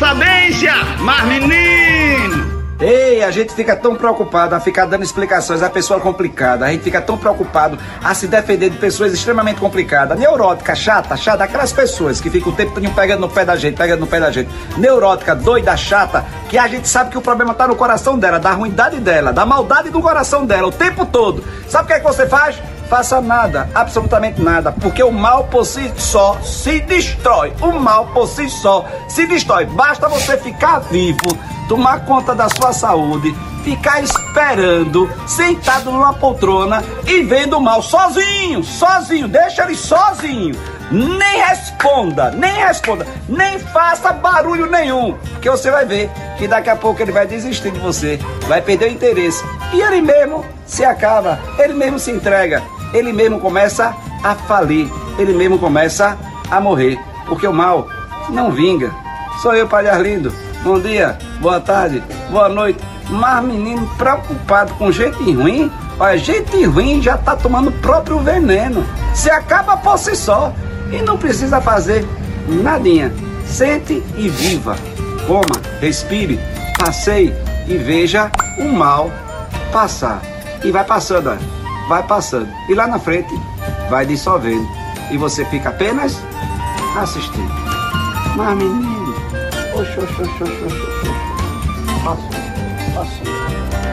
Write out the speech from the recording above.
sabência, mas menino! Ei, a gente fica tão preocupado a ficar dando explicações a pessoa complicada. A gente fica tão preocupado a se defender de pessoas extremamente complicadas. Neurótica, chata, chata, aquelas pessoas que ficam o tempo todo pegando no pé da gente, pegando no pé da gente. Neurótica, doida, chata, que a gente sabe que o problema tá no coração dela, da ruindade dela, da maldade do coração dela, o tempo todo. Sabe o que é que você faz? Faça nada, absolutamente nada, porque o mal por si só se destrói. O mal por si só se destrói. Basta você ficar vivo, tomar conta da sua saúde, ficar esperando, sentado numa poltrona e vendo o mal sozinho, sozinho, deixa ele sozinho. Nem responda, nem responda, nem faça barulho nenhum, porque você vai ver que daqui a pouco ele vai desistir de você, vai perder o interesse e ele mesmo se acaba, ele mesmo se entrega ele mesmo começa a falir, ele mesmo começa a morrer, porque o mal não vinga. Sou eu, Padre Arlindo. Bom dia, boa tarde, boa noite. Mas menino preocupado com gente ruim, olha, gente ruim já tá tomando o próprio veneno. Se acaba por si só e não precisa fazer nadinha. Sente e viva. Coma, respire, passeie e veja o mal passar. E vai passando, olha vai passando. E lá na frente vai dissolvendo. E você fica apenas assistindo. Mas menino, oxe, oxe, oxe, oxe, oxe, oxe. Passou, passou.